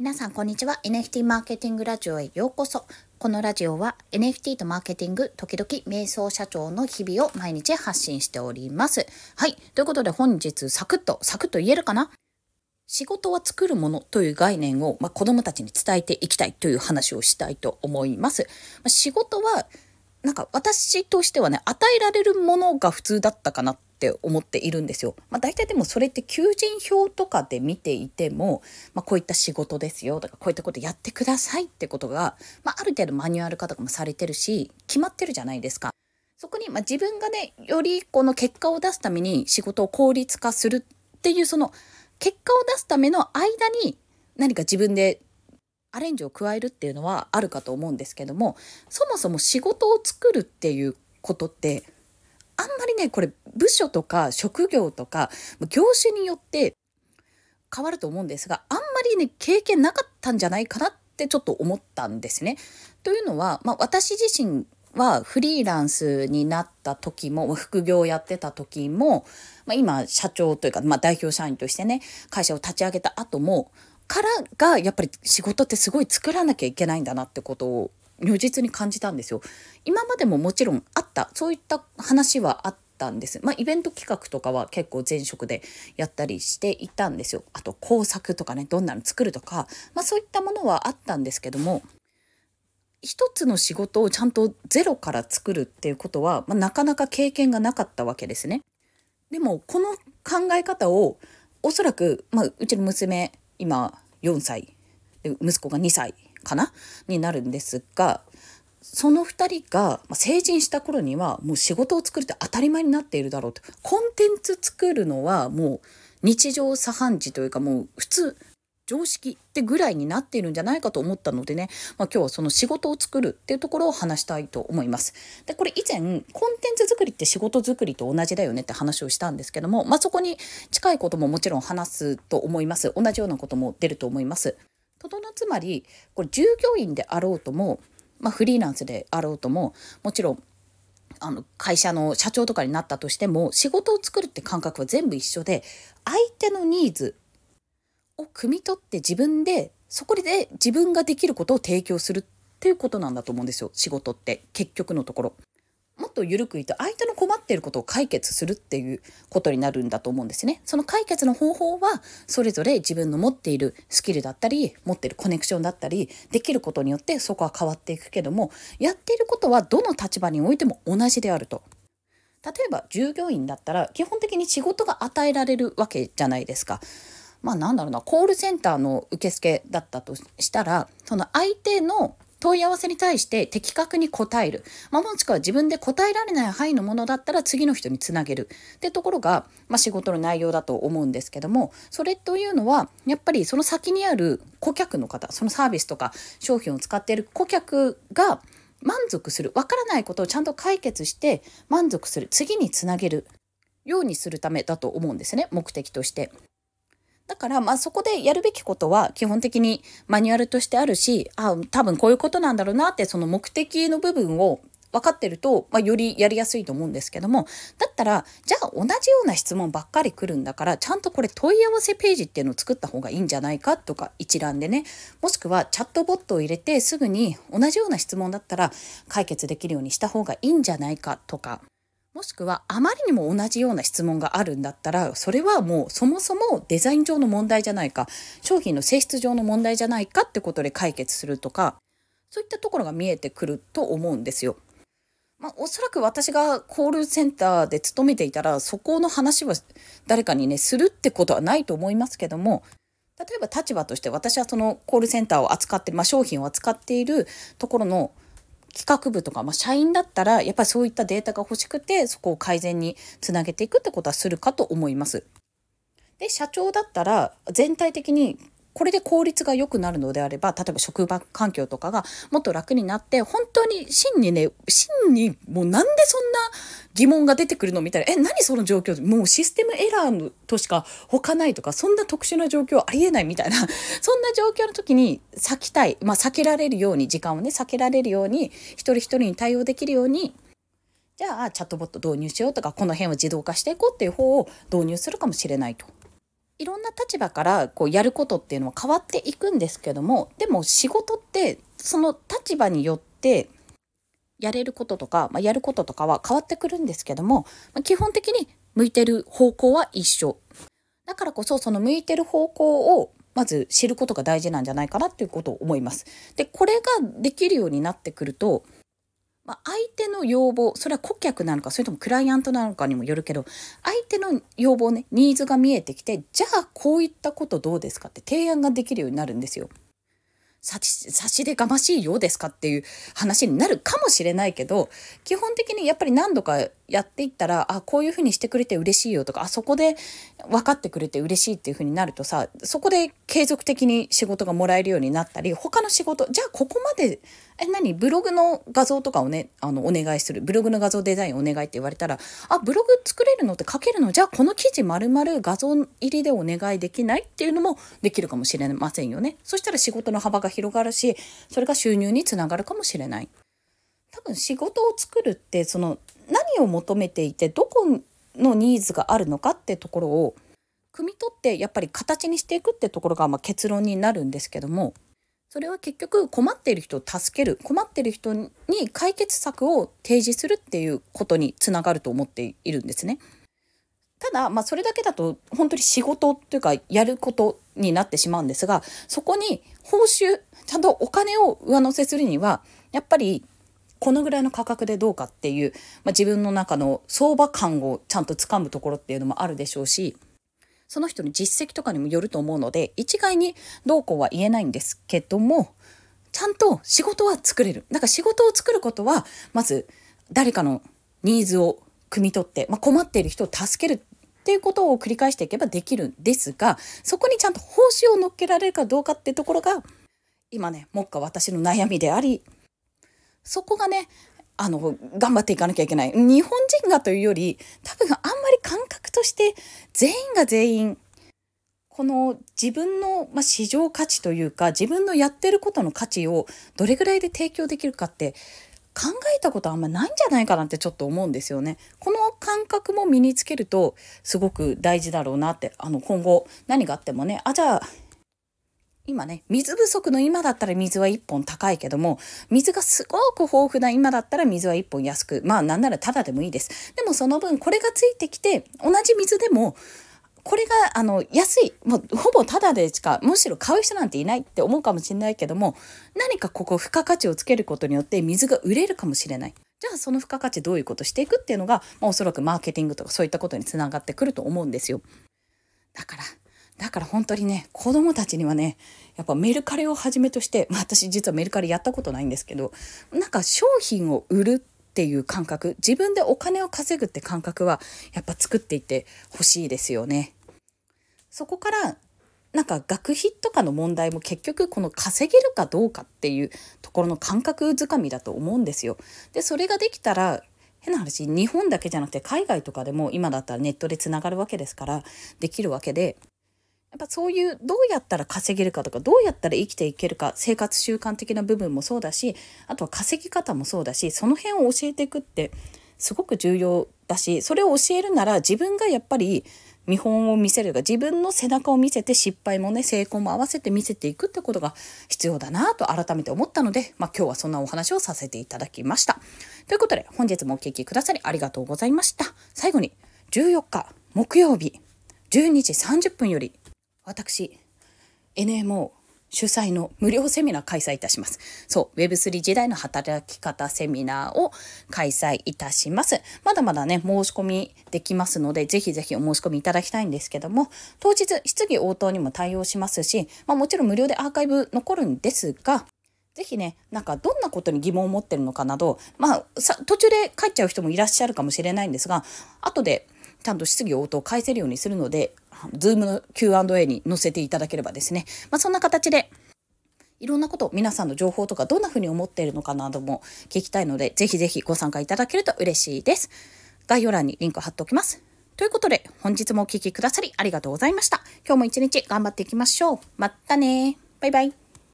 皆さんこんにちは。NFT マーケティングラジオへようこそ。このラジオは NFT とマーケティング時々瞑想社長の日々を毎日発信しております。はい。ということで本日サクッとサクッと言えるかな？仕事は作るものという概念を、まあ、子供たちに伝えていきたいという話をしたいと思います、まあ、仕事はなんか私としてはね与えられるものが普通だったかなって思っているんですよ。まあ、大体でもそれって求人票とかで見ていても、まあ、こういった仕事ですよとかこういったことやってくださいってことが、まあ、ある程度マニュアル化とかもされてるし決まってるじゃないですか。そこに、ま自分がねよりこの結果を出すために仕事を効率化するっていうその結果を出すための間に何か自分でアレンジを加えるっていうのはあるかと思うんですけどもそもそも仕事を作るっていうことってあんまりねこれ部署とか職業とか業種によって変わると思うんですがあんまりね経験なかったんじゃないかなってちょっと思ったんですね。というのは、まあ、私自身はフリーランスになった時も副業をやってた時も、まあ、今社長というか、まあ、代表社員としてね会社を立ち上げた後もからがやっぱり仕事ってすごい作らなきゃいけないんだなってことを如実に感じたんですよ。今までももちろんあったそういった話はあったんです。まあ、イベント企画とかは結構前職でやったりしていたんですよ。あと工作とかねどんなの作るとか、まあ、そういったものはあったんですけども一つの仕事をちゃんとゼロから作るっていうことは、まあ、なかなか経験がなかったわけですね。でもこの考え方をおそらく、まあ、うちの娘今4歳で息子が2歳かな？になるんですがその2人が成人した頃にはもう仕事を作るって当たり前になっているだろうとコンテンツ作るのはもう日常茶飯事というかもう普通常識ってぐらいになっているんじゃないかと思ったのでね、まあ、今日はその仕事を作るっていうところを話したいと思います。でこれ以前コンテンツ作りって仕事作りと同じだよねって話をしたんですけども、まあ、そこに近いことももちろん話すと思います。同じようなことも出ると思います。とどのつまりこれ従業員であろうとも、まあ、フリーランスであろうとももちろんあの会社の社長とかになったとしても仕事を作るって感覚は全部一緒で相手のニーズを汲み取って自分でそこで自分ができることを提供するっていうことなんだと思うんですよ仕事って結局のところ。っと緩く言うと相手の困っていることを解決するっていうことになるんだと思うんですね。その解決の方法はそれぞれ自分の持っているスキルだったり持っているコネクションだったりできることによってそこは変わっていくけどもやっていることはどの立場においても同じであると。例えば従業員だったら基本的に仕事が与えられるわけじゃないですか。まあなんだろうなコールセンターの受付だったとしたらその相手の問い合わせに対して的確に答える、まあ、もしくは自分で答えられない範囲のものだったら次の人につなげる。ってところが、まあ、仕事の内容だと思うんですけどもそれというのはやっぱりその先にある顧客の方そのサービスとか商品を使っている顧客が満足する。わからないことをちゃんと解決して満足する。次につなげるようにするためだと思うんですね目的として。だからまあそこでやるべきことは基本的にマニュアルとしてあるしあ多分こういうことなんだろうなってその目的の部分を分かってると、まあ、よりやりやすいと思うんですけどもだったらじゃあ同じような質問ばっかり来るんだからちゃんとこれ問い合わせページっていうのを作った方がいいんじゃないかとか一覧でね。もしくはチャットボットを入れてすぐに同じような質問だったら解決できるようにした方がいいんじゃないかとか。もしくはあまりにも同じような質問があるんだったらそれはもうそもそもデザイン上の問題じゃないか商品の性質上の問題じゃないかってことで解決するとかそういったところが見えてくると思うんですよ。まあ、おそらく私がコールセンターで勤めていたらそこの話は誰かにねするってことはないと思いますけども例えば立場として私はそのコールセンターを扱って、まあ、商品を扱っているところの企画部とか、まあ、社員だったらやっぱりそういったデータが欲しくてそこを改善につなげていくってことはするかと思います。で社長だったら全体的にこれで効率が良くなるのであれば例えば職場環境とかがもっと楽になって本当に真にね真にもうなんでそんな疑問が出てくるのみたいなえ何その状況？もうシステムエラーとしか他ないとかそんな特殊な状況ありえないみたいな そんな状況の時に避きたいまあ避けられるように時間をね避けられるように一人一人に対応できるようにじゃあチャットボット導入しようとかこの辺を自動化していこうっていう方を導入するかもしれないと。いろんな立場からこうやることっていうのは変わっていくんですけどもでも仕事ってその立場によってやれることとか、まあ、やることとかは変わってくるんですけども、まあ、基本的に向いてる方向は一緒。だからこそその向いてる方向をまず知ることが大事なんじゃないかなっていうことを思います。でこれができるようになってくると、まあ、相手の要望それは顧客なのかそれともクライアントなのかにもよるけど相手の要望ねニーズが見えてきてじゃあこういったことどうですかって提案ができるようになるんですよ。差し差し出がましいようですかっていう話になるかもしれないけど基本的にやっぱり何度かやっていったらあこういうふうにしてくれて嬉しいよとかあそこで分かってくれて嬉しいっていうふうになるとさそこで継続的に仕事がもらえるようになったり他の仕事じゃあここまでえ何ブログの画像とかをねあのお願いするブログの画像デザインお願いって言われたらあブログ作れるのって書けるのじゃあこの記事丸々画像入りでお願いできないっていうのもできるかもしれませんよね。そしたら仕事の幅が広がるしそれが収入につながるかもしれない。多分仕事を作るってその何を求めていてどこのニーズがあるのかってところを汲み取ってやっぱり形にしていくってところがま結論になるんですけどもそれは結局困っている人を助ける困っている人に解決策を提示するっていうことにつながると思っているんですね。ただ、まあ、それだけだと本当に仕事というかやることになってしまうんですがそこに報酬ちゃんとお金を上乗せするにはやっぱりこのぐらいの価格でどうかっていう、まあ、自分の中の相場感をちゃんとつかむところっていうのもあるでしょうしその人の実績とかにもよると思うので一概にどうこうは言えないんですけどもちゃんと仕事は作れる。だから仕事を作ることはまず誰かのニーズを汲み取って、まあ、困っている人を助けるっていうことを繰り返していけばできるんですがそこにちゃんと報酬を乗っけられるかどうかってところが今ね目下私の悩みでありそこがねあの頑張っていかなきゃいけない日本人がというより多分あんまり感覚として全員が全員この自分の、まあ、市場価値というか自分のやってることの価値をどれぐらいで提供できるかって考えたことあんまないんじゃないかなってちょっと思うんですよね。この感覚も身につけるとすごく大事だろうなってあの今後何があってもねあじゃあ今ね、水不足の今だったら水は1本高いけども、水がすごく豊富な今だったら水は1本安く、まあなんならタダでもいいです。でもその分これがついてきて、同じ水でも、これがあの安いもうほぼタダでしかむしろ買う人なんていないって思うかもしれないけども何かここ付加価値をつけることによって水が売れるかもしれないじゃあその付加価値どういうことしていくっていうのが、まあ、おそらくマーケティングとかそういったことにつながってくると思うんですよだからだから本当にね子供たちにはねやっぱメルカリをはじめとして、まあ、私実はメルカリやったことないんですけどなんか商品を売るっていう感覚自分でお金を稼ぐって感覚はやっぱ作っていってほしいですよね。そこからなんか学費とかの問題も結局この稼げるかどうかっていうところの感覚づかみだと思うんですよ。でそれができたら変な話日本だけじゃなくて海外とかでも今だったらネットでつながるわけですからできるわけでやっぱそういうどうやったら稼げるかとかどうやったら生きていけるか生活習慣的な部分もそうだしあとは稼ぎ方もそうだしその辺を教えていくってすごく重要だしそれを教えるなら自分がやっぱり見本を見せるが自分の背中を見せて失敗もね成功も合わせて見せていくってことが必要だなと改めて思ったので、まあ、今日はそんなお話をさせていただきました。ということで本日もお聴きくださりありがとうございました。最後に14日木曜日12時30分より私 NMO 主催の無料セミナー開催いたします。そう、Web3 時代の働き方セミナーを開催いたします。まだまだね、申し込みできますので、ぜひぜひお申し込みいただきたいんですけども、当日質疑応答にも対応しますし、まあ、もちろん無料でアーカイブ残るんですが、ぜひね、なんかどんなことに疑問を持ってるのかなど、まあ、途中で帰っちゃう人もいらっしゃるかもしれないんですが、後でちゃんと質疑応答を返せるようにするので、Zoom の Q&A に載せていただければですね、まあ、そんな形でいろんなこと皆さんの情報とかどんなふうに思っているのかなども聞きたいのでぜひぜひご参加いただけると嬉しいです。概要欄にリンク貼っておきます。ということで本日もお聴きくださりありがとうございました。今日も一日頑張っていきましょう。またねバイバイ。